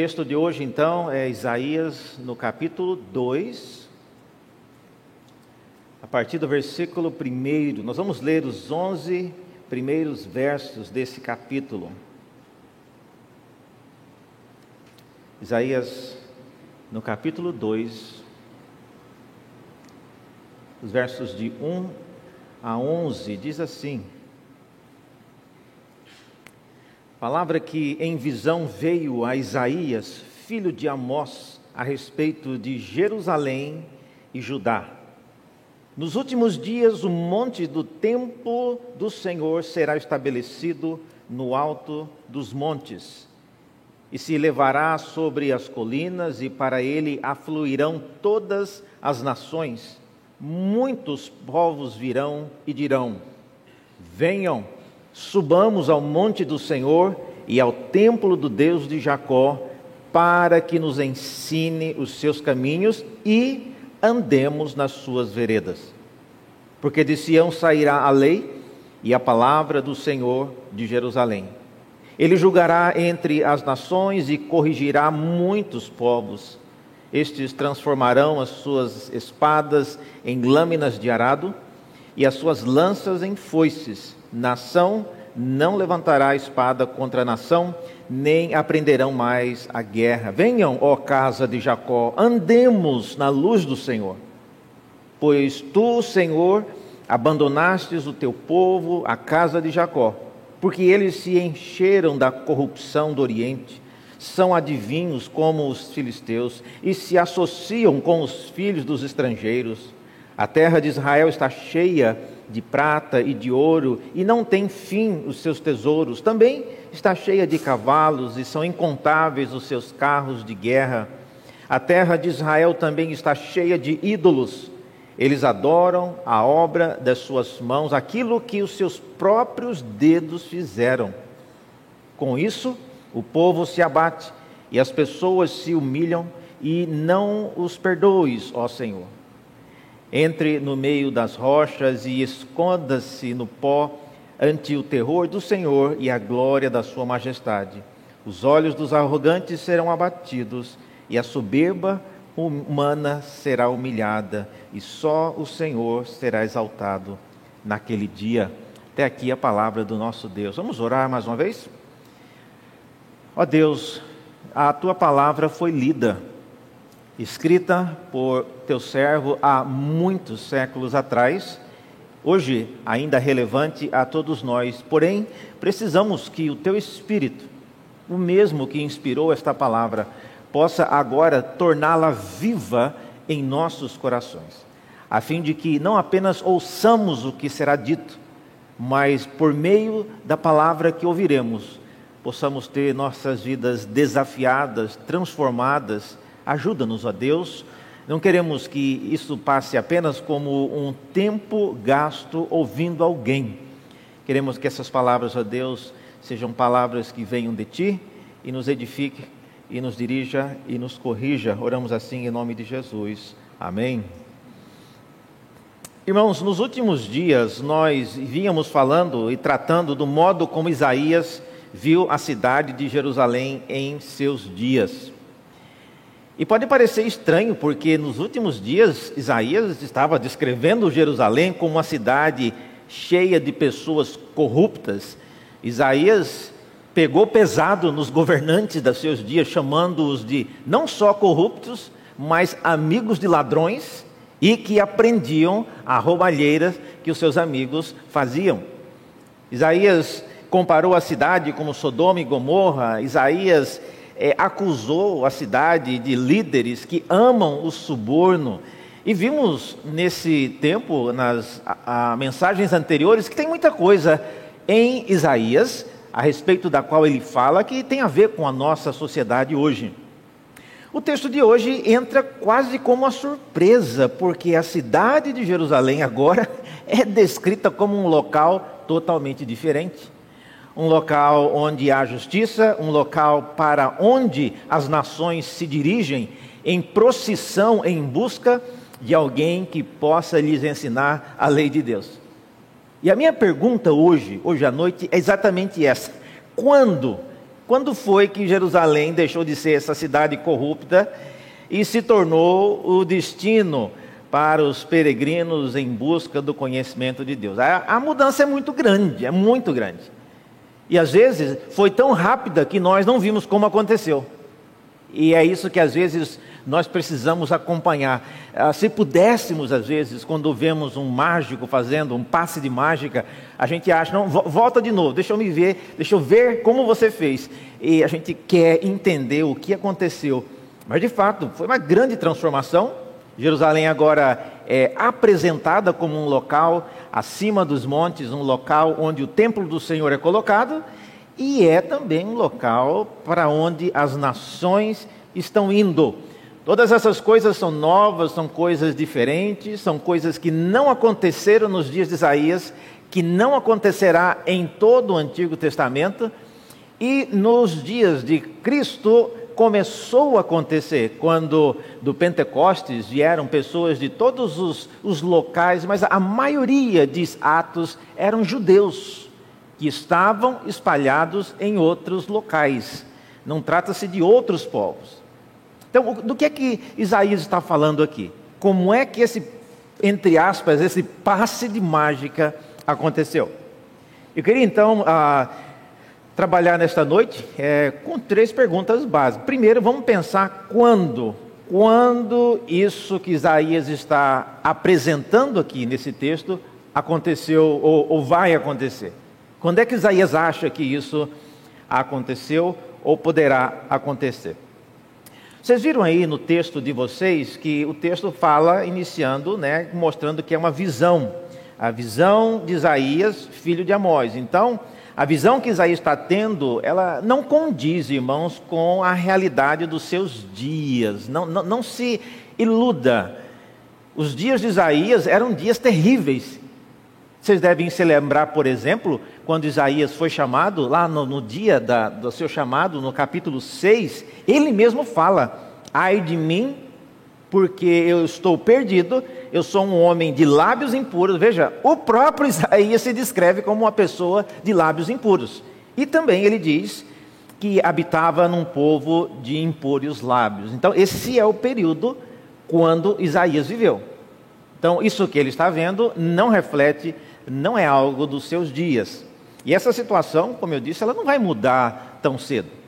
texto de hoje, então, é Isaías, no capítulo 2, a partir do versículo 1. Nós vamos ler os 11 primeiros versos desse capítulo. Isaías, no capítulo 2, os versos de 1 a 11, diz assim: Palavra que em visão veio a Isaías, filho de Amós, a respeito de Jerusalém e Judá. Nos últimos dias, o monte do templo do Senhor será estabelecido no alto dos montes, e se elevará sobre as colinas, e para ele afluirão todas as nações. Muitos povos virão e dirão: Venham subamos ao monte do Senhor e ao templo do Deus de Jacó, para que nos ensine os seus caminhos e andemos nas suas veredas. Porque de Sião sairá a lei e a palavra do Senhor de Jerusalém. Ele julgará entre as nações e corrigirá muitos povos. Estes transformarão as suas espadas em lâminas de arado e as suas lanças em foices Nação não levantará espada contra a nação, nem aprenderão mais a guerra. Venham, ó casa de Jacó, andemos na luz do Senhor. Pois tu, Senhor, abandonastes o teu povo, a casa de Jacó, porque eles se encheram da corrupção do Oriente, são adivinhos como os filisteus e se associam com os filhos dos estrangeiros. A terra de Israel está cheia de prata e de ouro, e não tem fim os seus tesouros. Também está cheia de cavalos, e são incontáveis os seus carros de guerra. A terra de Israel também está cheia de ídolos. Eles adoram a obra das suas mãos, aquilo que os seus próprios dedos fizeram. Com isso, o povo se abate e as pessoas se humilham, e não os perdoes, ó Senhor. Entre no meio das rochas e esconda-se no pó ante o terror do Senhor e a glória da sua majestade. Os olhos dos arrogantes serão abatidos e a soberba humana será humilhada, e só o Senhor será exaltado naquele dia. Até aqui a palavra do nosso Deus. Vamos orar mais uma vez? Ó Deus, a tua palavra foi lida escrita por teu servo há muitos séculos atrás, hoje ainda relevante a todos nós. Porém, precisamos que o teu Espírito, o mesmo que inspirou esta palavra, possa agora torná-la viva em nossos corações, a fim de que não apenas ouçamos o que será dito, mas por meio da palavra que ouviremos, possamos ter nossas vidas desafiadas, transformadas Ajuda-nos, ó Deus. Não queremos que isso passe apenas como um tempo gasto ouvindo alguém. Queremos que essas palavras, ó Deus, sejam palavras que venham de Ti e nos edifique e nos dirija e nos corrija. Oramos assim em nome de Jesus. Amém. Irmãos, nos últimos dias nós vínhamos falando e tratando do modo como Isaías viu a cidade de Jerusalém em seus dias. E pode parecer estranho, porque nos últimos dias Isaías estava descrevendo Jerusalém como uma cidade cheia de pessoas corruptas. Isaías pegou pesado nos governantes dos seus dias, chamando-os de não só corruptos, mas amigos de ladrões e que aprendiam a roubalheira que os seus amigos faziam. Isaías comparou a cidade como Sodoma e Gomorra, Isaías é, acusou a cidade de líderes que amam o suborno. E vimos nesse tempo, nas a, a, mensagens anteriores, que tem muita coisa em Isaías, a respeito da qual ele fala, que tem a ver com a nossa sociedade hoje. O texto de hoje entra quase como uma surpresa, porque a cidade de Jerusalém agora é descrita como um local totalmente diferente um local onde há justiça, um local para onde as nações se dirigem em procissão em busca de alguém que possa lhes ensinar a lei de Deus. E a minha pergunta hoje, hoje à noite, é exatamente essa: quando, Quando foi que Jerusalém deixou de ser essa cidade corrupta e se tornou o destino para os peregrinos em busca do conhecimento de Deus? A, a mudança é muito grande, é muito grande. E às vezes foi tão rápida que nós não vimos como aconteceu. E é isso que às vezes nós precisamos acompanhar. Ah, se pudéssemos, às vezes, quando vemos um mágico fazendo um passe de mágica, a gente acha, não, volta de novo, deixa eu me ver, deixa eu ver como você fez. E a gente quer entender o que aconteceu. Mas de fato, foi uma grande transformação. Jerusalém agora é apresentada como um local acima dos montes, um local onde o templo do Senhor é colocado e é também um local para onde as nações estão indo. Todas essas coisas são novas, são coisas diferentes, são coisas que não aconteceram nos dias de Isaías, que não acontecerá em todo o Antigo Testamento, e nos dias de Cristo começou a acontecer, quando do Pentecostes vieram pessoas de todos os, os locais, mas a maioria, diz Atos, eram judeus que estavam espalhados em outros locais. Não trata-se de outros povos. Então, do que é que Isaías está falando aqui? Como é que esse, entre aspas, esse passe de mágica aconteceu? Eu queria então ah, trabalhar nesta noite é, com três perguntas básicas. Primeiro, vamos pensar quando, quando isso que Isaías está apresentando aqui nesse texto aconteceu ou, ou vai acontecer. Quando é que Isaías acha que isso aconteceu ou poderá acontecer? Vocês viram aí no texto de vocês que o texto fala, iniciando, né, mostrando que é uma visão, a visão de Isaías, filho de Amós. Então, a visão que Isaías está tendo, ela não condiz, irmãos, com a realidade dos seus dias. Não, não, não se iluda. Os dias de Isaías eram dias terríveis. Vocês devem se lembrar, por exemplo, quando Isaías foi chamado, lá no, no dia da, do seu chamado, no capítulo 6, ele mesmo fala: Ai de mim, porque eu estou perdido, eu sou um homem de lábios impuros. Veja, o próprio Isaías se descreve como uma pessoa de lábios impuros. E também ele diz que habitava num povo de impúrios lábios. Então, esse é o período quando Isaías viveu. Então, isso que ele está vendo não reflete, não é algo dos seus dias. E essa situação, como eu disse, ela não vai mudar tão cedo.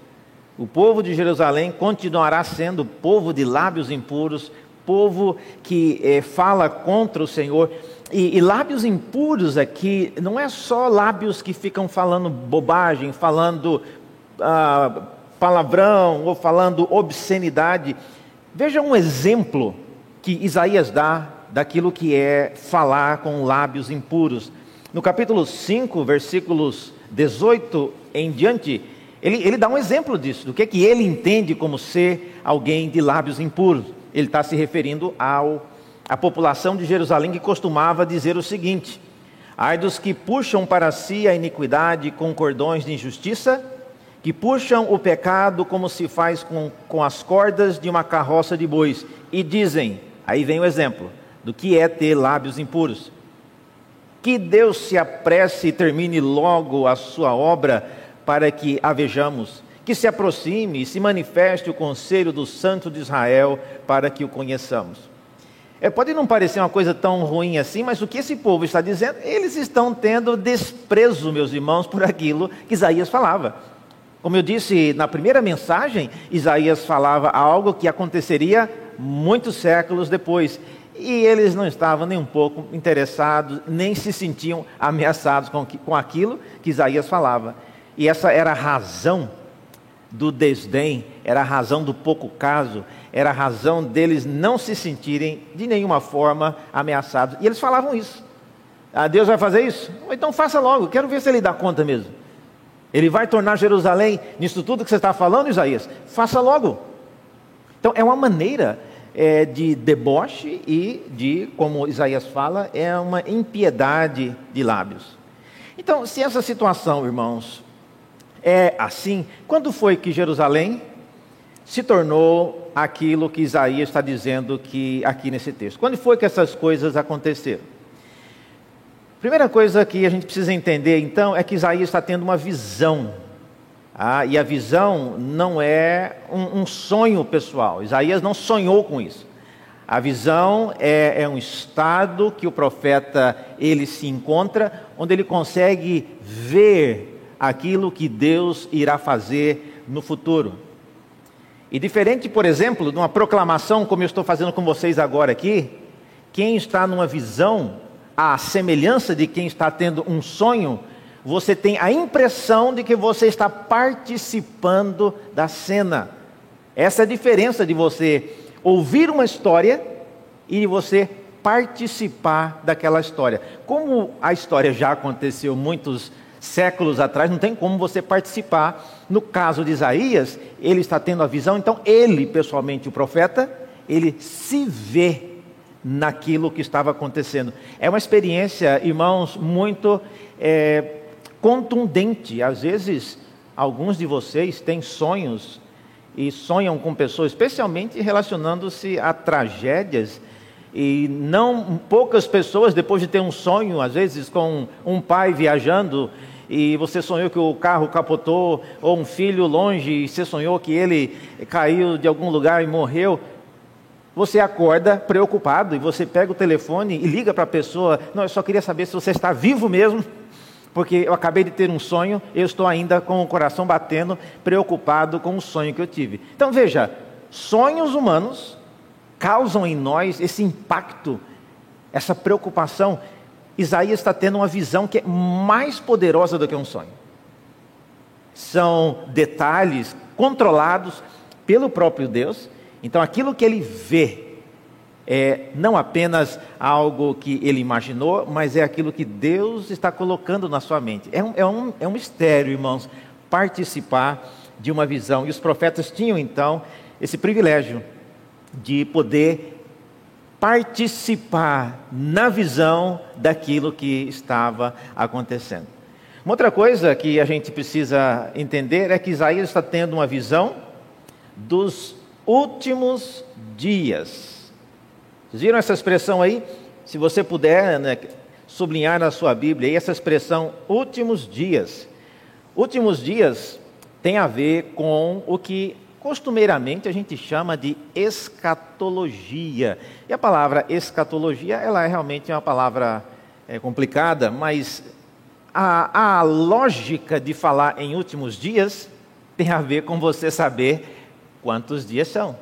O povo de Jerusalém continuará sendo povo de lábios impuros, povo que eh, fala contra o Senhor. E, e, lábios impuros aqui não é só lábios que ficam falando bobagem, falando ah, palavrão ou falando obscenidade. Veja um exemplo que Isaías dá daquilo que é falar com lábios impuros. No capítulo 5, versículos 18 em diante, ele, ele dá um exemplo disso, do que, é que ele entende como ser alguém de lábios impuros. Ele está se referindo ao, à população de Jerusalém que costumava dizer o seguinte: Ai dos que puxam para si a iniquidade com cordões de injustiça, que puxam o pecado como se faz com, com as cordas de uma carroça de bois, e dizem, aí vem o exemplo, do que é ter lábios impuros. Que Deus se apresse e termine logo a sua obra para que a vejamos. Que se aproxime e se manifeste o conselho do Santo de Israel para que o conheçamos. É, pode não parecer uma coisa tão ruim assim, mas o que esse povo está dizendo? Eles estão tendo desprezo, meus irmãos, por aquilo que Isaías falava. Como eu disse na primeira mensagem, Isaías falava algo que aconteceria muitos séculos depois. E eles não estavam nem um pouco interessados, nem se sentiam ameaçados com, com aquilo que Isaías falava. E essa era a razão do desdém, era a razão do pouco caso, era a razão deles não se sentirem de nenhuma forma ameaçados. E eles falavam isso. Ah, Deus vai fazer isso? Então faça logo, quero ver se ele dá conta mesmo. Ele vai tornar Jerusalém nisso tudo que você está falando, Isaías? Faça logo. Então é uma maneira é, de deboche e de, como Isaías fala, é uma impiedade de lábios. Então, se essa situação, irmãos, é assim, quando foi que Jerusalém se tornou aquilo que Isaías está dizendo que aqui nesse texto? Quando foi que essas coisas aconteceram? Primeira coisa que a gente precisa entender então é que Isaías está tendo uma visão. Ah, e a visão não é um, um, sonho pessoal. Isaías não sonhou com isso. A visão é, é, um estado que o profeta ele se encontra, onde ele consegue ver aquilo que Deus irá fazer no futuro. E diferente, por exemplo, de uma proclamação como eu estou fazendo com vocês agora aqui, quem está numa visão, a semelhança de quem está tendo um sonho, você tem a impressão de que você está participando da cena. Essa é a diferença de você ouvir uma história e de você participar daquela história. Como a história já aconteceu muitos séculos atrás, não tem como você participar. No caso de Isaías, ele está tendo a visão, então ele, pessoalmente, o profeta, ele se vê naquilo que estava acontecendo. É uma experiência, irmãos, muito é, contundente. Às vezes, alguns de vocês têm sonhos e sonham com pessoas, especialmente relacionando-se a tragédias. E não poucas pessoas, depois de ter um sonho, às vezes com um pai viajando, e você sonhou que o carro capotou, ou um filho longe, e você sonhou que ele caiu de algum lugar e morreu. Você acorda preocupado e você pega o telefone e liga para a pessoa: Não, eu só queria saber se você está vivo mesmo porque eu acabei de ter um sonho, eu estou ainda com o coração batendo, preocupado com o sonho que eu tive. Então veja, sonhos humanos causam em nós esse impacto, essa preocupação. Isaías está tendo uma visão que é mais poderosa do que um sonho. São detalhes controlados pelo próprio Deus. Então aquilo que ele vê é não apenas algo que ele imaginou, mas é aquilo que Deus está colocando na sua mente. É um, é um, é um mistério, irmãos, participar de uma visão. E os profetas tinham então esse privilégio de poder participar na visão daquilo que estava acontecendo. Uma outra coisa que a gente precisa entender é que Isaías está tendo uma visão dos últimos dias. Vocês viram essa expressão aí? Se você puder né, sublinhar na sua Bíblia aí, essa expressão últimos dias. Últimos dias tem a ver com o que costumeiramente a gente chama de escatologia. E a palavra escatologia, ela é realmente uma palavra é, complicada, mas a, a lógica de falar em últimos dias tem a ver com você saber quantos dias são.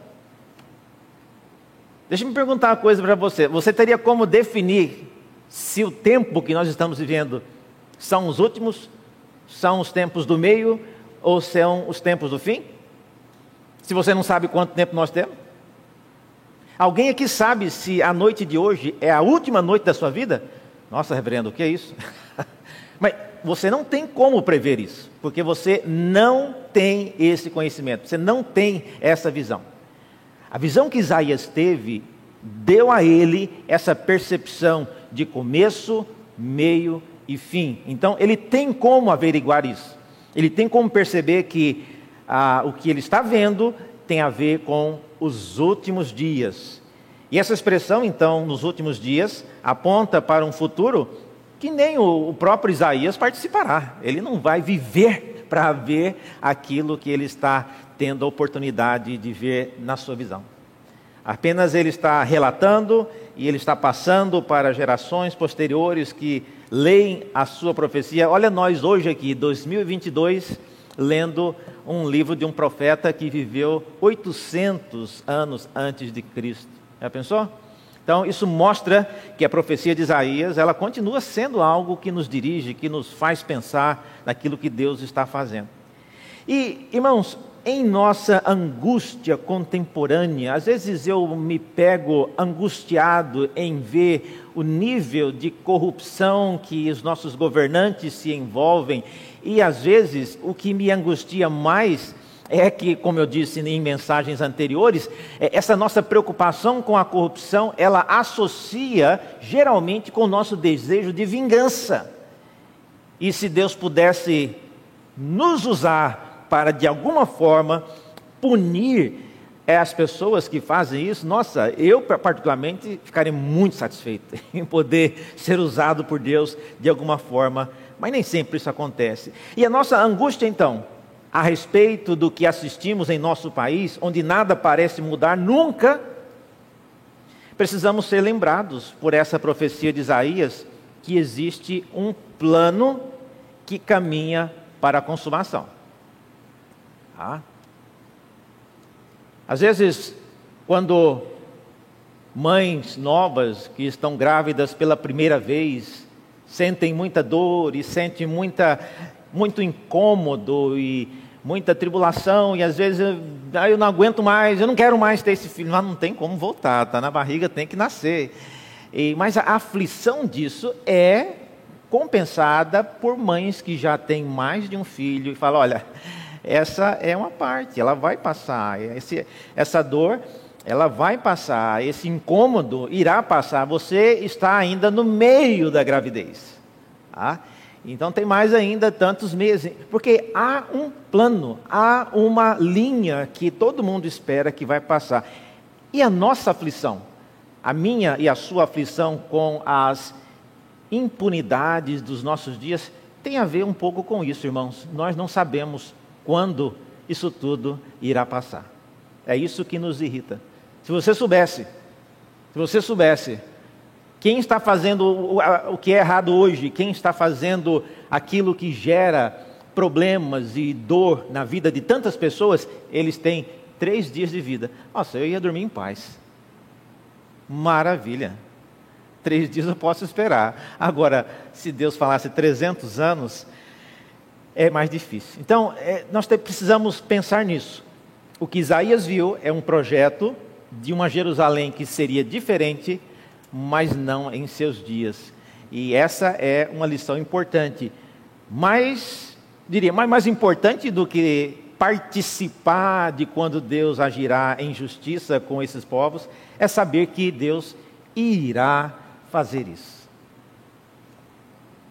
Deixa me perguntar uma coisa para você. Você teria como definir se o tempo que nós estamos vivendo são os últimos, são os tempos do meio ou são os tempos do fim? Se você não sabe quanto tempo nós temos? Alguém aqui sabe se a noite de hoje é a última noite da sua vida? Nossa, reverendo, o que é isso? Mas você não tem como prever isso, porque você não tem esse conhecimento, você não tem essa visão. A visão que Isaías teve deu a ele essa percepção de começo, meio e fim. Então, ele tem como averiguar isso. Ele tem como perceber que ah, o que ele está vendo tem a ver com os últimos dias. E essa expressão, então, nos últimos dias, aponta para um futuro que nem o próprio Isaías participará. Ele não vai viver para ver aquilo que ele está tendo a oportunidade de ver na sua visão. Apenas ele está relatando e ele está passando para gerações posteriores que leem a sua profecia. Olha nós hoje aqui, 2022, lendo um livro de um profeta que viveu 800 anos antes de Cristo. Já pensou? Então, isso mostra que a profecia de Isaías, ela continua sendo algo que nos dirige, que nos faz pensar naquilo que Deus está fazendo. E, irmãos, em nossa angústia contemporânea, às vezes eu me pego angustiado em ver o nível de corrupção que os nossos governantes se envolvem, e às vezes o que me angustia mais é que, como eu disse em mensagens anteriores, é, essa nossa preocupação com a corrupção, ela associa geralmente com o nosso desejo de vingança. E se Deus pudesse nos usar para de alguma forma punir as pessoas que fazem isso, nossa, eu particularmente ficaria muito satisfeito em poder ser usado por Deus de alguma forma, mas nem sempre isso acontece. E a nossa angústia então a respeito do que assistimos em nosso país, onde nada parece mudar nunca, precisamos ser lembrados por essa profecia de Isaías que existe um plano que caminha para a consumação. Ah. Às vezes, quando mães novas que estão grávidas pela primeira vez sentem muita dor e sentem muita, muito incômodo e muita tribulação e às vezes ah, eu não aguento mais, eu não quero mais ter esse filho, mas não tem como voltar, está na barriga, tem que nascer. E, mas a aflição disso é compensada por mães que já têm mais de um filho e falam: olha, essa é uma parte, ela vai passar, esse, essa dor ela vai passar, esse incômodo irá passar. Você está ainda no meio da gravidez. Tá? Então tem mais ainda tantos meses, porque há um plano, há uma linha que todo mundo espera que vai passar. E a nossa aflição, a minha e a sua aflição com as impunidades dos nossos dias, tem a ver um pouco com isso, irmãos. Nós não sabemos quando isso tudo irá passar. É isso que nos irrita. Se você soubesse, se você soubesse quem está fazendo o, que é errado hoje, quem está fazendo aquilo que gera problemas e dor na vida de tantas pessoas, eles têm três dias de vida. Nossa, eu ia dormir em paz. Maravilha. Três dias eu posso esperar. Agora, se Deus falasse 300 anos, é mais difícil. Então, é, nós precisamos pensar nisso. O que Isaías viu é um projeto de uma Jerusalém que seria diferente mas não em seus dias. E essa é uma lição importante. Mais, diria, mais, mais importante do que participar de quando Deus agirá em justiça com esses povos, é saber que Deus irá fazer isso.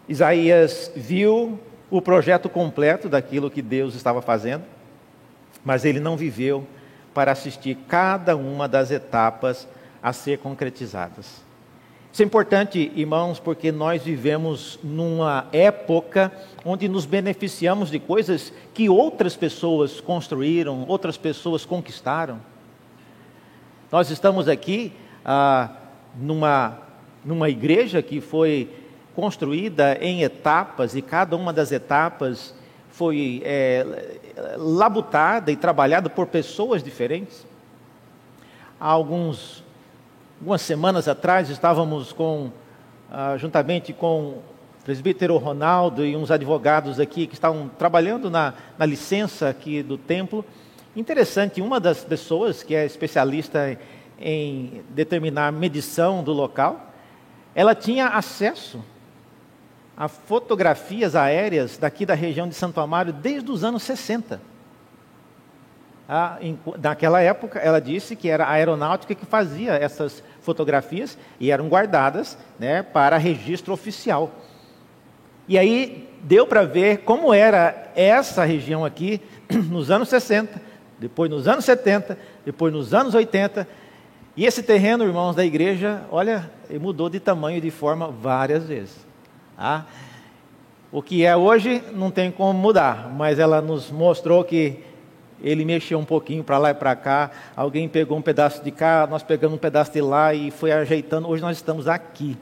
Isaías viu o projeto completo daquilo que Deus estava fazendo, mas ele não viveu para assistir cada uma das etapas a ser concretizadas. Isso é importante, irmãos, porque nós vivemos numa época onde nos beneficiamos de coisas que outras pessoas construíram, outras pessoas conquistaram. Nós estamos aqui ah, numa, numa igreja que foi construída em etapas e cada uma das etapas foi é, labutada e trabalhada por pessoas diferentes. Há alguns Algumas semanas atrás estávamos com, ah, juntamente com o presbítero Ronaldo e uns advogados aqui que estavam trabalhando na, na licença aqui do templo. Interessante, uma das pessoas que é especialista em determinar medição do local, ela tinha acesso a fotografias aéreas daqui da região de Santo Amaro desde os anos 60 naquela época, ela disse que era a aeronáutica que fazia essas fotografias e eram guardadas né, para registro oficial. E aí deu para ver como era essa região aqui nos anos 60, depois nos anos 70, depois nos anos 80. E esse terreno, irmãos da igreja, olha, mudou de tamanho e de forma várias vezes. Tá? O que é hoje não tem como mudar, mas ela nos mostrou que ele mexeu um pouquinho para lá e para cá, alguém pegou um pedaço de cá, nós pegamos um pedaço de lá e foi ajeitando. Hoje nós estamos aqui.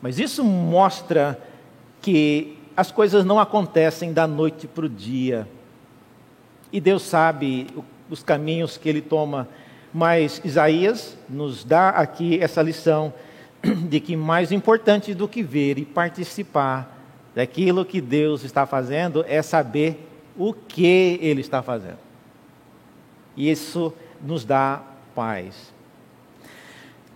Mas isso mostra que as coisas não acontecem da noite para o dia. E Deus sabe os caminhos que Ele toma. Mas Isaías nos dá aqui essa lição de que mais importante do que ver e participar daquilo que Deus está fazendo é saber o que ele está fazendo. E isso nos dá paz.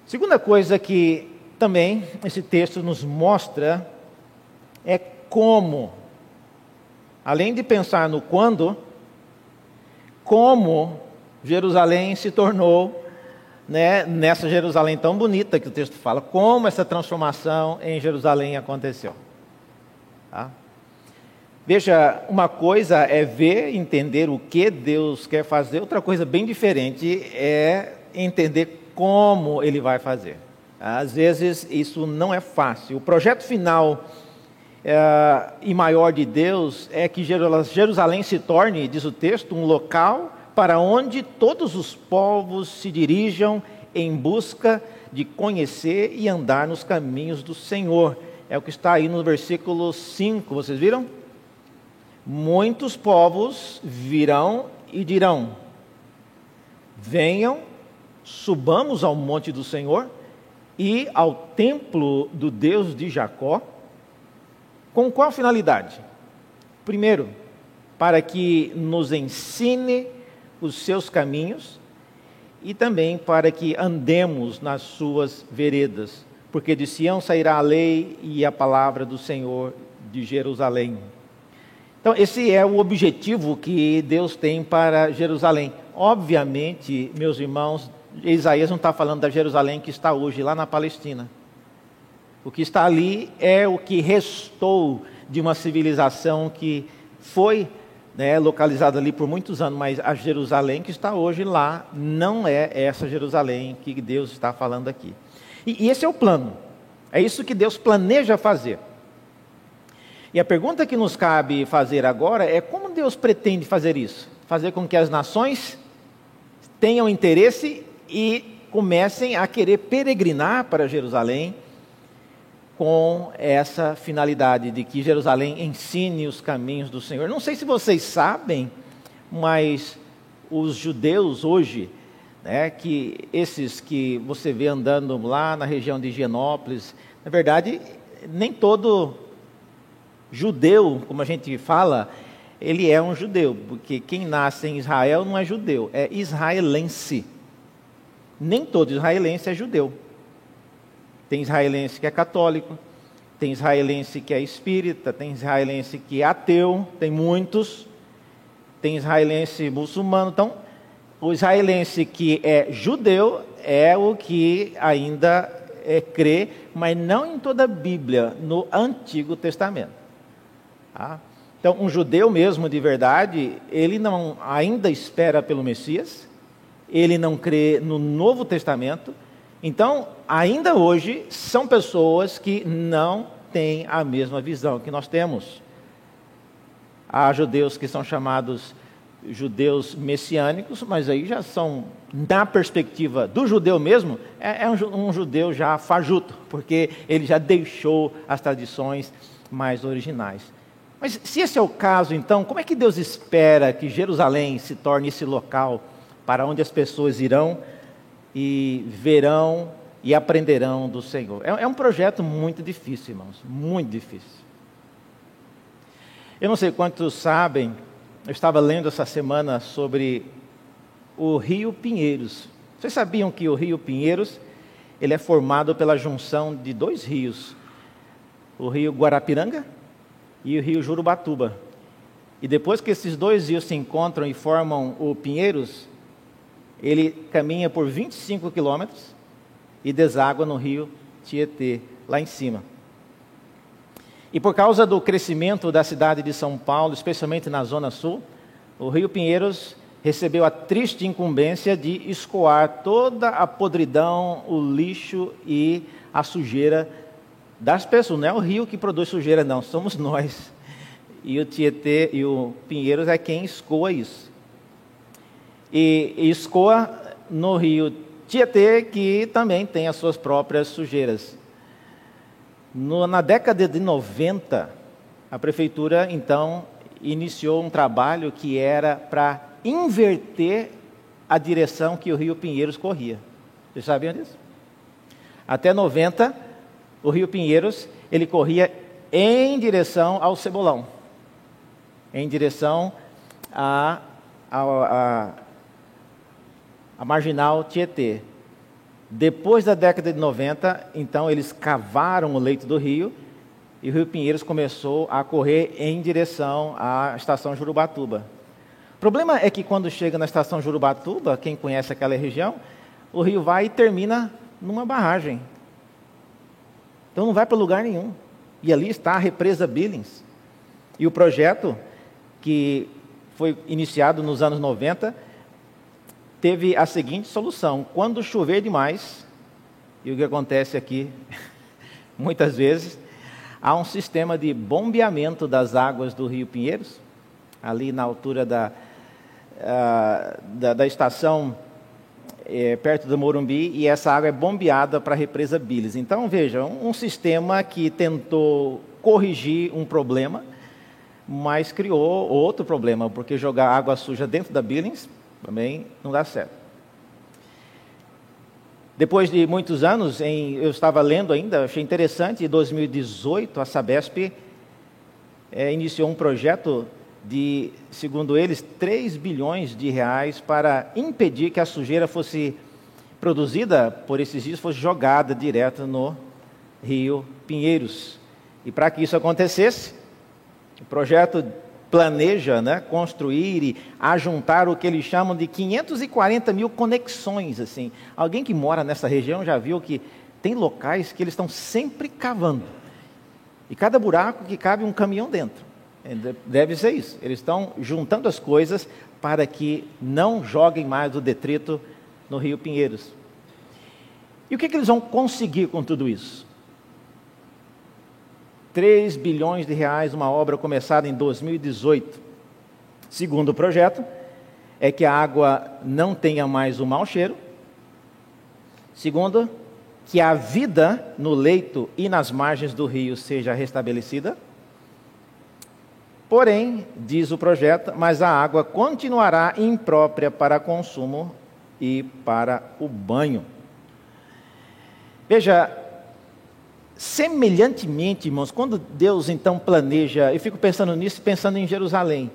Segunda coisa que também esse texto nos mostra é como, além de pensar no quando, como Jerusalém se tornou né, nessa Jerusalém tão bonita que o texto fala, como essa transformação em Jerusalém aconteceu. Tá? Veja, uma coisa é ver, entender o que Deus quer fazer, outra coisa bem diferente é entender como Ele vai fazer. Às vezes isso não é fácil. O projeto final é, e maior de Deus é que Jerusalém se torne, diz o texto, um local para onde todos os povos se dirijam em busca de conhecer e andar nos caminhos do Senhor. É o que está aí no versículo 5, vocês viram? Muitos povos virão e dirão: Venham, subamos ao monte do Senhor e ao templo do Deus de Jacó. Com qual finalidade? Primeiro, para que nos ensine os seus caminhos e também para que andemos nas suas veredas, porque de Sião sairá a lei e a palavra do Senhor de Jerusalém. Então, esse é o objetivo que Deus tem para Jerusalém. Obviamente, meus irmãos, Isaías não está falando da Jerusalém que está hoje lá na Palestina. O que está ali é o que restou de uma civilização que foi né, localizada ali por muitos anos, mas a Jerusalém que está hoje lá não é essa Jerusalém que Deus está falando aqui. E, e esse é o plano. É isso que Deus planeja fazer. E a pergunta que nos cabe fazer agora é como Deus pretende fazer isso? Fazer com que as nações tenham interesse e comecem a querer peregrinar para Jerusalém com essa finalidade de que Jerusalém ensine os caminhos do Senhor. Não sei se vocês sabem, mas os judeus hoje, né, que esses que você vê andando lá na região de Higienópolis, na verdade, nem todo judeu, como a gente fala, ele é um judeu, porque quem nasce em Israel não é judeu, é israelense. Nem todo israelense é judeu. Tem israelense que é católico, tem israelense que é espírita, tem israelense que é ateu, tem muitos, tem israelense muçulmano. Então, o israelense que é judeu é o que ainda é, crê, mas não em toda a Bíblia, no Antigo Testamento. Tá? Então, um judeu mesmo de verdade, ele não ainda espera pelo Messias, ele não crê no Novo Testamento. Então, ainda hoje, são pessoas que não têm a mesma visão que nós temos. Há judeus que são chamados judeus messiânicos, mas aí já são, na perspectiva do judeu mesmo, é, é um, um judeu já fajuto, porque ele já deixou as tradições mais originais. Mas se esse é o caso, então, como é que Deus espera que Jerusalém se torne esse local para onde as pessoas irão e verão e aprenderão do Senhor? É, é um projeto muito difícil, irmãos, muito difícil. Eu não sei quantos sabem, eu estava lendo essa semana sobre o Rio Pinheiros. Vocês sabiam que o Rio Pinheiros ele é formado pela junção de dois rios, o Rio Guarapiranga e o rio Jurubatuba. E depois que esses dois rios se encontram e formam o Pinheiros, ele caminha por 25 quilômetros e deságua no rio Tietê, lá em cima. E por causa do crescimento da cidade de São Paulo, especialmente na Zona Sul, o Rio Pinheiros recebeu a triste incumbência de escoar toda a podridão, o lixo e a sujeira das pessoas. Não é o rio que produz sujeira, não, somos nós. E o Tietê e o Pinheiros é quem escoa isso. E, escoa no rio Tietê, que também tem as suas próprias sujeiras. No, na década de 90, a prefeitura então iniciou um trabalho que era para inverter a direção que o rio Pinheiros corria. Vocês sabiam disso? Até 90, o rio Pinheiros, ele corria em direção ao Cebolão, em direção a, a, a, a, marginal Tietê. Depois da década de 90, então eles cavaram o leito do rio e o rio Pinheiros começou a correr em direção à estação Jurubatuba. O problema é que quando chega na estação Jurubatuba, quem conhece aquela região, o rio vai e termina numa barragem. Então não vai para lugar nenhum. E ali está a represa Billings. E o projeto, que foi iniciado nos anos 90, teve a seguinte solução: quando chover demais, e o que acontece aqui muitas vezes, há um sistema de bombeamento das águas do Rio Pinheiros, ali na altura da, uh, da, da, estação é, perto do Morumbi, e essa água é bombeada para a represa Biles. Então, veja, um, um sistema que tentou corrigir um problema, mas criou outro problema, porque jogar água suja dentro da Billings também não dá certo. Depois de muitos anos, em, eu estava lendo ainda, achei interessante, em 2018 a Sabesp é, iniciou um projeto de, segundo eles, 3 bilhões de reais para impedir que a sujeira fosse produzida por esses dias, fosse jogada direto no rio Pinheiros. E para que isso acontecesse, o projeto planeja né, construir e ajuntar o que eles chamam de 540 mil conexões. Assim. Alguém que mora nessa região já viu que tem locais que eles estão sempre cavando. E cada buraco que cabe um caminhão dentro. É, deve ser isso. Eles estão juntando as coisas para que não joguem mais o detrito no Rio Pinheiros. E o que, que eles vão conseguir com tudo isso? 3 bilhões de reais, uma obra começada em 2018. Segundo o projeto, é que a água não tenha mais o mau cheiro. Segundo, que a vida no leito e nas margens do rio seja restabelecida. Porém, diz o projeto, mas a água continuará imprópria para consumo e para o banho. Veja, Semelhantemente, irmãos, quando Deus então planeja, eu fico pensando nisso, pensando em Jerusalém.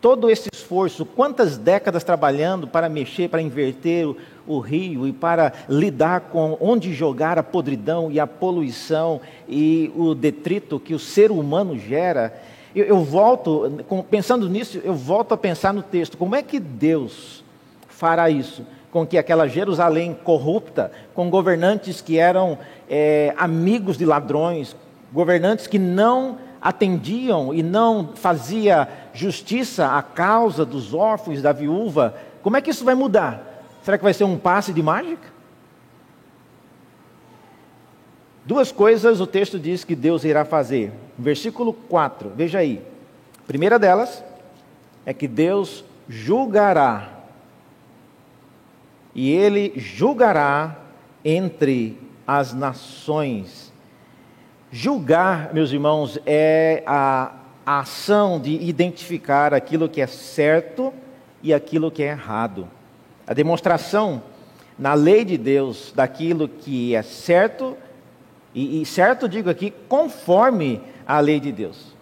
Todo esse esforço, quantas décadas trabalhando para mexer, para inverter o, o rio e para lidar com onde jogar a podridão e a poluição e o detrito que o ser humano gera. Eu, eu volto, pensando nisso, eu volto a pensar no texto: como é que Deus fará isso? Com que aquela Jerusalém corrupta, com governantes que eram é, amigos de ladrões, governantes que não atendiam e não fazia justiça à causa dos órfãos da viúva, como é que isso vai mudar? Será que vai ser um passe de mágica? Duas coisas o texto diz que Deus irá fazer. Versículo 4, veja aí. A primeira delas é que Deus julgará e ele julgará entre as nações. Julgar, meus irmãos, é a, a ação de identificar aquilo que é certo e aquilo que é errado. A demonstração na lei de Deus daquilo que é certo, e, e certo digo aqui, conforme a lei de Deus.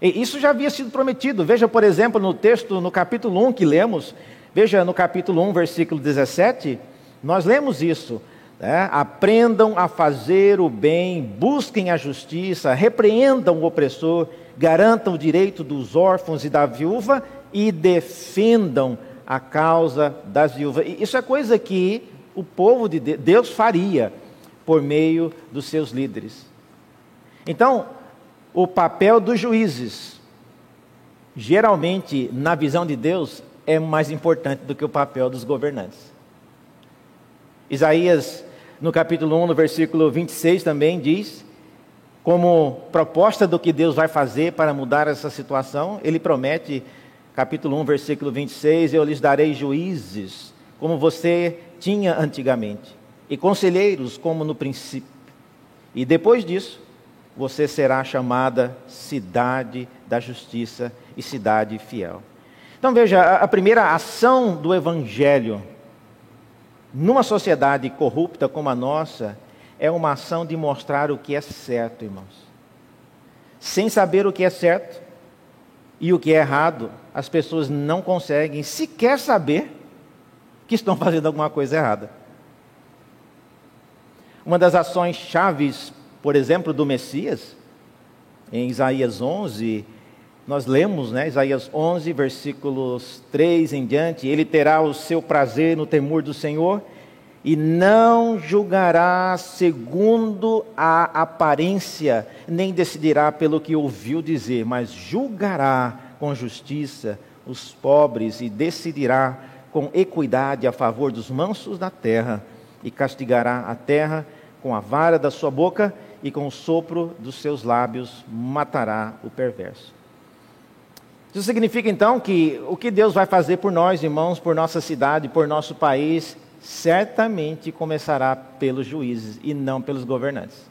E isso já havia sido prometido. Veja, por exemplo, no texto, no capítulo 1 que lemos, Veja no capítulo 1, versículo 17, nós lemos isso. Né? Aprendam a fazer o bem, busquem a justiça, repreendam o opressor, garantam o direito dos órfãos e da viúva e defendam a causa das viúvas. Isso é coisa que o povo de Deus faria por meio dos seus líderes. Então, o papel dos juízes, geralmente, na visão de Deus, é mais importante do que o papel dos governantes. Isaías, no capítulo 1, no versículo 26, também diz, como proposta do que Deus vai fazer para mudar essa situação, ele promete, capítulo 1, versículo 26, eu lhes darei juízes, como você tinha antigamente, e conselheiros, como no princípio. E depois disso, você será chamada cidade da justiça e cidade fiel. Então veja, a primeira ação do Evangelho numa sociedade corrupta como a nossa é uma ação de mostrar o que é certo, irmãos. Sem saber o que é certo e o que é errado, as pessoas não conseguem sequer saber que estão fazendo alguma coisa errada. Uma das ações chaves, por exemplo, do Messias, em Isaías 11, nós lemos, né, Isaías 11, versículos 3 em diante, ele terá o seu prazer no temor do Senhor e não julgará segundo a aparência, nem decidirá pelo que ouviu dizer, mas julgará com justiça os pobres e decidirá com equidade a favor dos mansos da terra e castigará a terra com a vara da sua boca e com o sopro dos seus lábios matará o perverso. Isso significa então que o que Deus vai fazer por nós, irmãos, por nossa cidade, por nosso país, certamente começará pelos juízes e não pelos governantes.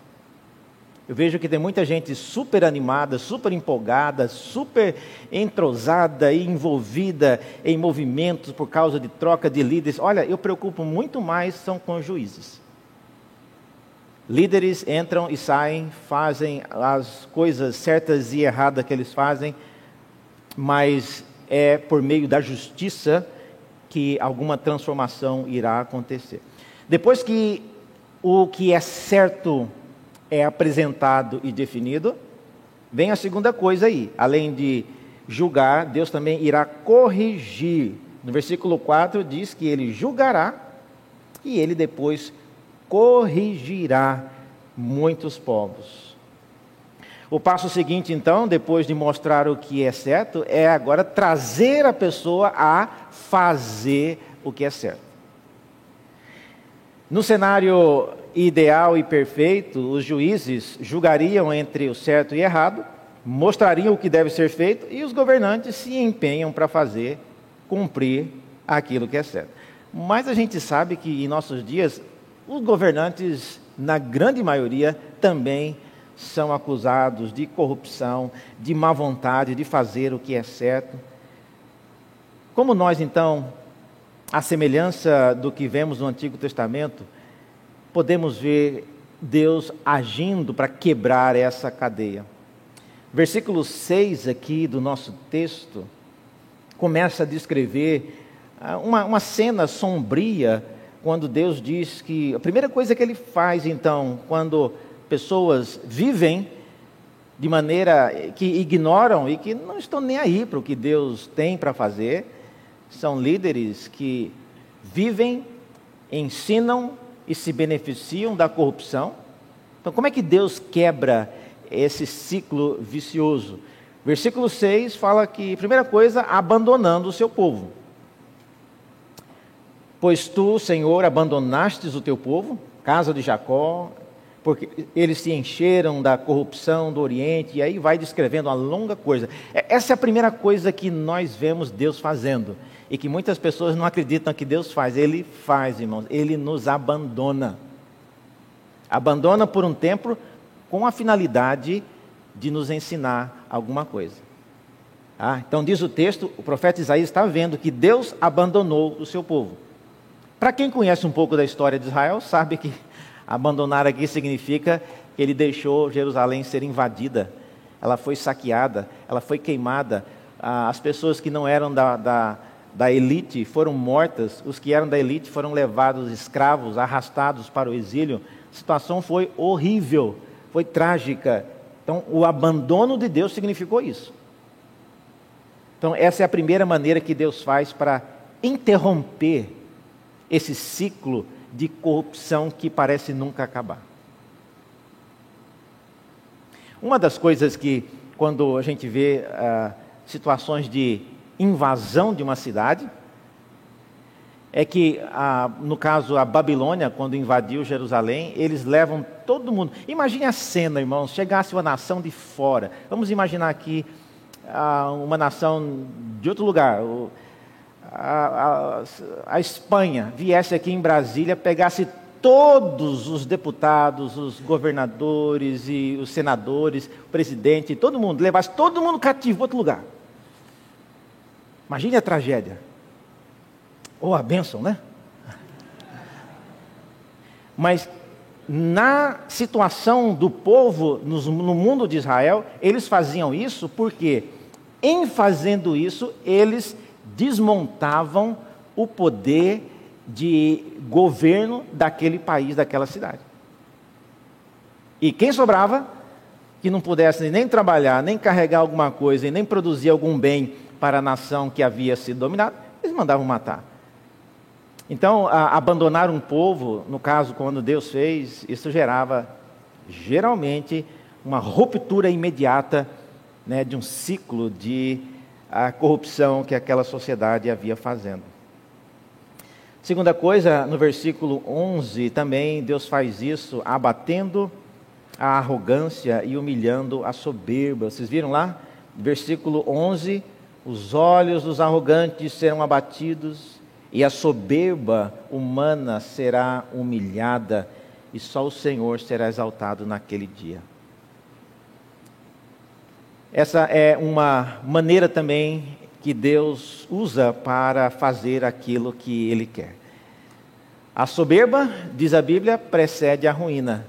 Eu vejo que tem muita gente super animada, super empolgada, super entrosada e envolvida em movimentos por causa de troca de líderes. Olha, eu preocupo muito mais são com juízes. Líderes entram e saem, fazem as coisas certas e erradas que eles fazem, mas é por meio da justiça que alguma transformação irá acontecer. Depois que o que é certo é apresentado e definido, vem a segunda coisa aí. Além de julgar, Deus também irá corrigir. No versículo 4 diz que ele julgará e ele depois corrigirá muitos povos. O passo seguinte, então, depois de mostrar o que é certo, é agora trazer a pessoa a fazer o que é certo. No cenário ideal e perfeito, os juízes julgariam entre o certo e errado, mostrariam o que deve ser feito e os governantes se empenham para fazer cumprir aquilo que é certo. Mas a gente sabe que em nossos dias os governantes, na grande maioria, também são acusados de corrupção, de má vontade, de fazer o que é certo. Como nós, então, a semelhança do que vemos no Antigo Testamento, podemos ver Deus agindo para quebrar essa cadeia. Versículo 6 aqui do nosso texto começa a descrever ah, uma, uma cena sombria quando Deus diz que a primeira coisa que ele faz então, quando pessoas vivem de maneira que ignoram e que não estão nem aí para o que Deus tem para fazer, são líderes que vivem, ensinam e se beneficiam da corrupção. Então, como é que Deus quebra esse ciclo vicioso? Versículo 6 fala que, primeira coisa, abandonando o seu povo. Pois tu, Senhor, abandonastes o teu povo, casa de Jacó, porque eles se encheram da corrupção do Oriente, e aí vai descrevendo uma longa coisa. É, essa é a primeira coisa que nós vemos Deus fazendo, e que muitas pessoas não acreditam que Deus faz. Ele faz, irmãos, ele nos abandona. Abandona por um tempo com a finalidade de nos ensinar alguma coisa. Ah, então, diz o texto, o profeta Isaías está vendo que Deus abandonou o seu povo. Para quem conhece um pouco da história de Israel, sabe que abandonar aqui significa que ele deixou Jerusalém ser invadida, ela foi saqueada, ela foi queimada, as pessoas que não eram da, da, da elite foram mortas, os que eram da elite foram levados escravos, arrastados para o exílio. A situação foi horrível, foi trágica. Então, o abandono de Deus significou isso. Então, essa é a primeira maneira que Deus faz para interromper esse ciclo de corrupção que parece nunca acabar. Uma das coisas que, quando a gente vê ah, situações de invasão de uma cidade, é que, ah, no caso, a Babilônia, quando invadiu Jerusalém, eles levam todo mundo. Imagine a cena, irmãos, chegasse uma nação de fora. Vamos imaginar aqui ah, uma nação de outro lugar. O, a, a, Espanha viesse aqui em Brasília, pegasse todos os deputados, os governadores e os senadores, o presidente, todo mundo, levasse todo mundo cativo outro lugar. Imagine a tragédia. Ou a bênção, né? Mas na situação do povo no mundo de Israel, eles faziam isso porque, em fazendo isso, eles desmontavam o poder de governo daquele país, daquela cidade. E quem sobrava, que não pudesse nem trabalhar, nem carregar alguma coisa e nem produzir algum bem para a nação que havia sido dominada, eles mandavam matar. Então, a, abandonar um povo, no caso, quando Deus fez, isso gerava, geralmente, uma ruptura imediata né, de um ciclo de a corrupção que aquela sociedade havia fazendo. Segunda coisa, no versículo 11, também Deus faz isso abatendo a arrogância e humilhando a soberba. Vocês viram lá? Versículo 11: os olhos dos arrogantes serão abatidos e a soberba humana será humilhada, e só o Senhor será exaltado naquele dia. Essa é uma maneira também que Deus usa para fazer aquilo que Ele quer. A soberba, diz a Bíblia, precede a ruína.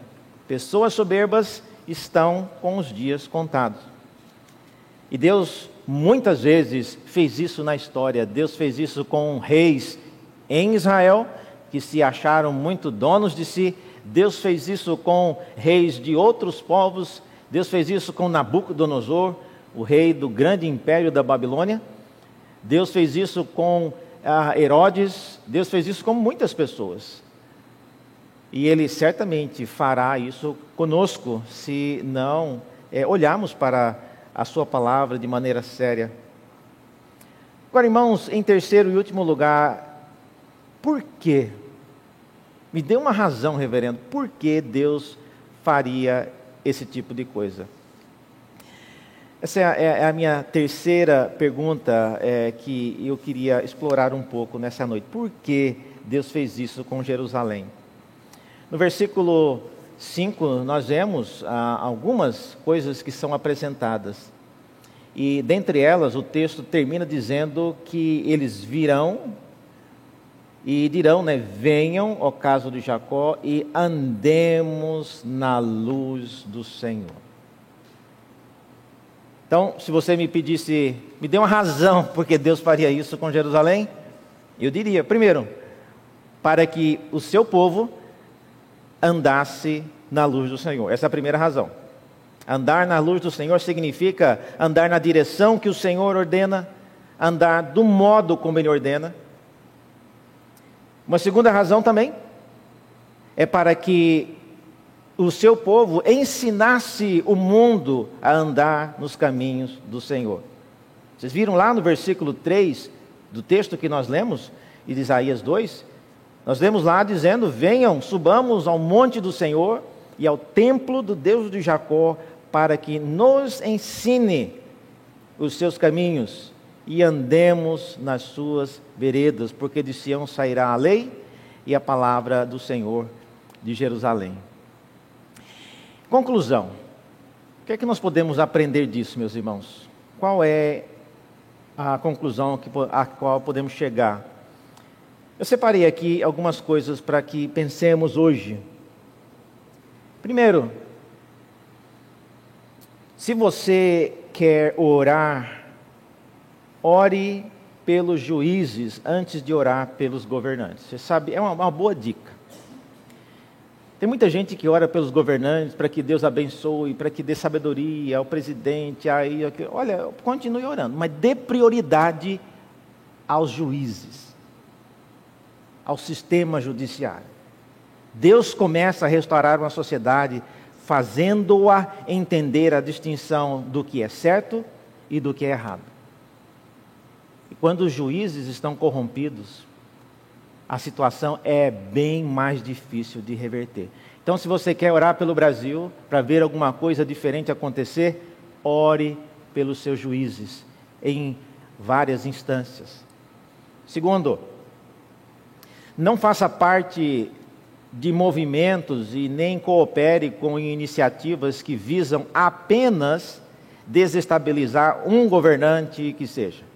Pessoas soberbas estão com os dias contados. E Deus muitas vezes fez isso na história. Deus fez isso com reis em Israel que se acharam muito donos de si. Deus fez isso com reis de outros povos. Deus fez isso com Nabucodonosor, o rei do grande império da Babilônia. Deus fez isso com ah, Herodes. Deus fez isso com muitas pessoas. E Ele certamente fará isso conosco se não é, olharmos para a Sua palavra de maneira séria. Agora, irmãos, em terceiro e último lugar, por quê? Me dê uma razão, reverendo, por que Deus faria esse tipo de coisa? Essa é a, é a minha terceira pergunta é, que eu queria explorar um pouco nessa noite. Por que Deus fez isso com Jerusalém? No versículo 5, nós vemos ah, algumas coisas que são apresentadas. E dentre elas, o texto termina dizendo que eles virão e dirão, né, venham ao caso de Jacó e andemos na luz do Senhor. Então, se você me pedisse, me dê uma razão porque Deus faria isso com Jerusalém, eu diria, primeiro, para que o seu povo andasse na luz do Senhor. Essa é a primeira razão. Andar na luz do Senhor significa andar na direção que o Senhor ordena, andar do modo como Ele ordena. Uma segunda razão também é para que o seu povo ensinasse o mundo a andar nos caminhos do Senhor. Vocês viram lá no versículo 3 do texto que nós lemos, de Isaías 2? Nós lemos lá dizendo: Venham, subamos ao monte do Senhor e ao templo do Deus de Jacó, para que nos ensine os seus caminhos e andemos nas suas veredas, porque de Sião sairá a lei e a palavra do Senhor de Jerusalém. Conclusão. O que é que nós podemos aprender disso, meus irmãos? Qual é a conclusão a qual podemos chegar? Eu separei aqui algumas coisas para que pensemos hoje. Primeiro, se você quer orar, ore pelos juízes antes de orar pelos governantes. Você sabe, é uma, uma boa dica. Tem muita gente que ora pelos governantes para que Deus abençoe, para que dê sabedoria ao presidente. Aí, olha, continue orando, mas dê prioridade aos juízes, ao sistema judiciário. Deus começa a restaurar uma sociedade fazendo-a entender a distinção do que é certo e do que é errado. E quando os juízes estão corrompidos, a situação é bem mais difícil de reverter. Então, se você quer orar pelo Brasil, para ver alguma coisa diferente acontecer, ore pelos seus juízes em várias instâncias. Segundo, não faça parte de movimentos e nem coopere com iniciativas que visam apenas desestabilizar um governante que seja.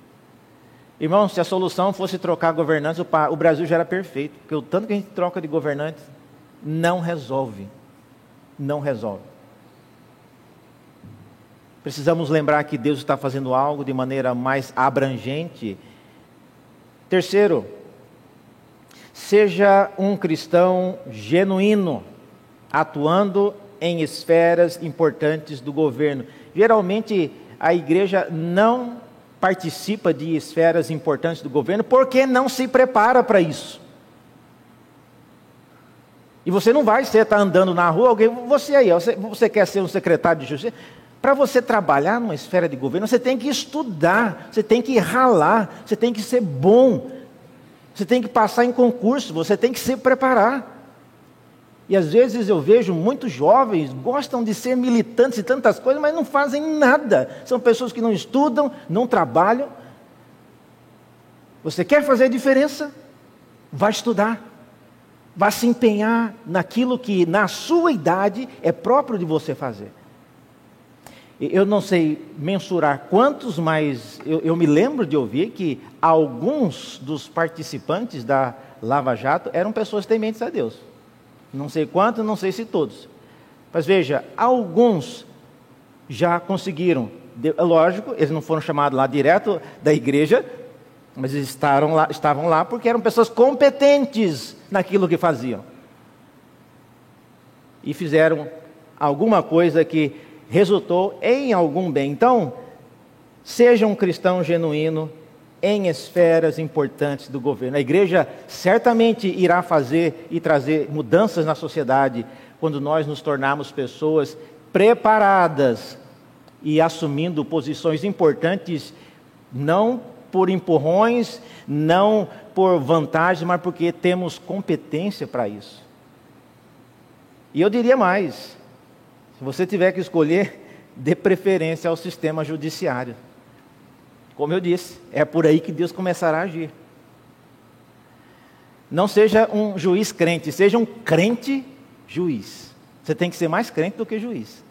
Irmãos, se a solução fosse trocar governantes, o Brasil já era perfeito, porque o tanto que a gente troca de governantes não resolve. Não resolve. Precisamos lembrar que Deus está fazendo algo de maneira mais abrangente. Terceiro, seja um cristão genuíno, atuando em esferas importantes do governo. Geralmente, a igreja não participa de esferas importantes do governo porque não se prepara para isso. E você não vai estar tá andando na rua, alguém, você aí, você, você quer ser um secretário de justiça? Para você trabalhar numa esfera de governo, você tem que estudar, você tem que ralar, você tem que ser bom. você tem que passar em concurso, você tem que se preparar. E às vezes eu vejo muitos jovens gostam de ser militantes e tantas coisas, mas não fazem nada. São pessoas que não estudam, não trabalham. Você quer fazer diferença? Vá estudar. Vá se empenhar naquilo que na sua idade é próprio de você fazer. Eu não sei mensurar quantos, mas eu, eu, me lembro de ouvir que alguns dos participantes da Lava Jato eram pessoas tementes a Deus. Não sei quantos, não sei se todos. Mas veja, alguns já conseguiram. Lógico, eles não foram chamados lá direto da igreja, mas eles estavam lá, estavam lá porque eram pessoas competentes naquilo que faziam. E fizeram alguma coisa que resultou em algum bem. Então, seja um cristão genuíno em esferas importantes do governo. A igreja certamente irá fazer e trazer mudanças na sociedade quando nós nos tornarmos pessoas preparadas e assumindo posições importantes, não por empurrões, não por vantagem, mas porque temos competência para isso. E eu diria mais: se você tiver que escolher, dê preferência ao sistema judiciário. Como eu disse, é por aí que Deus começará a agir. Não seja um juiz crente, seja um crente juiz. Você tem que ser mais crente do que juiz.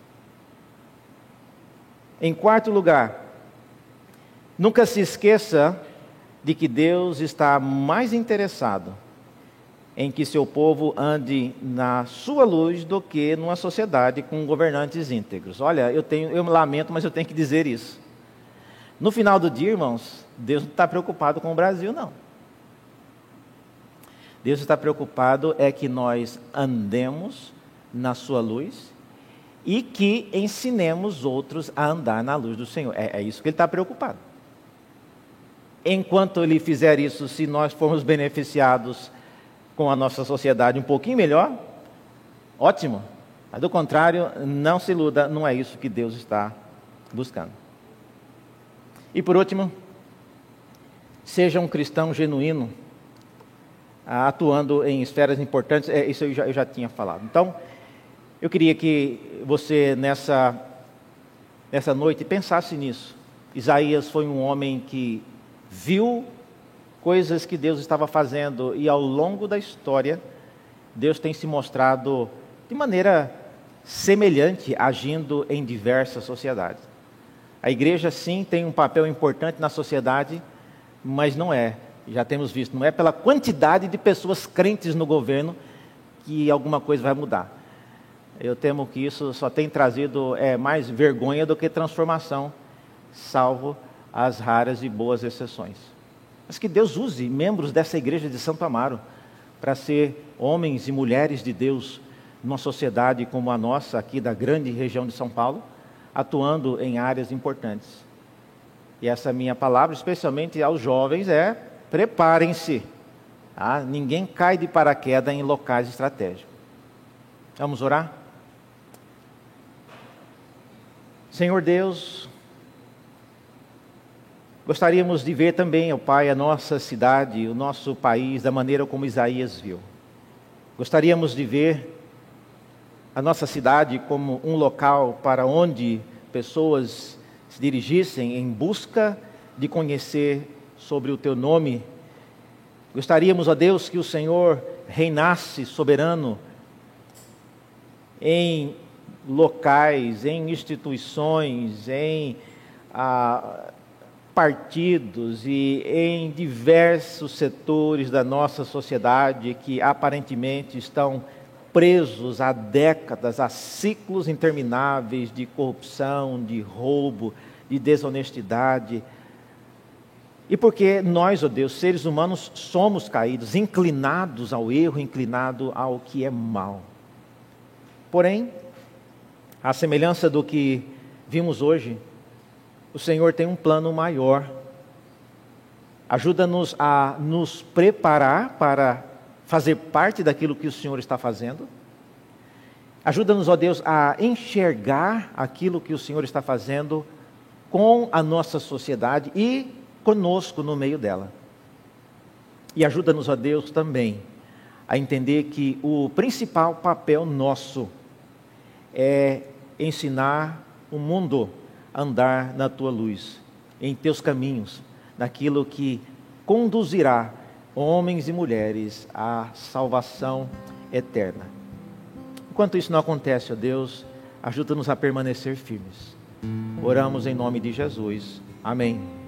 Em quarto lugar, nunca se esqueça de que Deus está mais interessado em que seu povo ande na sua luz do que numa sociedade com governantes íntegros. Olha, eu tenho, eu me lamento, mas eu tenho que dizer isso. No final do dia, irmãos, Deus não está preocupado com o Brasil, não. Deus está preocupado é que nós andemos na sua luz e que ensinemos outros a andar na luz do Senhor. É, é isso que Ele está preocupado. Enquanto Ele fizer isso, se nós formos beneficiados com a nossa sociedade um pouquinho melhor, ótimo. Mas do contrário, não se iluda, não é isso que Deus está buscando. E por último, seja um cristão genuíno, atuando em esferas importantes, é, isso eu já, eu já tinha falado. Então, eu queria que você nessa, nessa noite pensasse nisso. Isaías foi um homem que viu coisas que Deus estava fazendo e ao longo da história, Deus tem se mostrado de maneira semelhante, agindo em diversas sociedades. A igreja, sim, tem um papel importante na sociedade, mas não é, já temos visto, não é pela quantidade de pessoas crentes no governo que alguma coisa vai mudar. Eu temo que isso só tem trazido é, mais vergonha do que transformação, salvo as raras e boas exceções. Mas que Deus use membros dessa igreja de Santo Amaro para ser homens e mulheres de Deus numa sociedade como a nossa, aqui da grande região de São Paulo, atuando em áreas importantes. E essa minha palavra, especialmente aos jovens, é: preparem-se. Ah, ninguém cai de paraquedas em locais estratégicos. Vamos orar? Senhor Deus, Gostaríamos de ver também, ó Pai, a nossa cidade, o nosso país, da maneira como Isaías viu. Gostaríamos de ver a nossa cidade como um local para onde pessoas se dirigissem em busca de conhecer sobre o Teu nome. Gostaríamos, ó Deus, que o Senhor reinasse soberano em locais, em instituições, em ah, partidos e em diversos setores da nossa sociedade que aparentemente estão presos há décadas a ciclos intermináveis de corrupção, de roubo, de desonestidade. E porque nós, ó oh Deus, seres humanos, somos caídos, inclinados ao erro, inclinados ao que é mal. Porém, à semelhança do que vimos hoje, o Senhor tem um plano maior. Ajuda-nos a nos preparar para fazer parte daquilo que o Senhor está fazendo. Ajuda-nos, ó Deus, a enxergar aquilo que o Senhor está fazendo com a nossa sociedade e conosco no meio dela. E ajuda-nos, ó Deus, também a entender que o principal papel nosso é ensinar o mundo a andar na tua luz, em teus caminhos, naquilo que conduzirá homens e mulheres à salvação eterna. Enquanto isso não acontece, ó Deus, ajuda-nos a permanecer firmes. Oramos em nome de Jesus. Amém.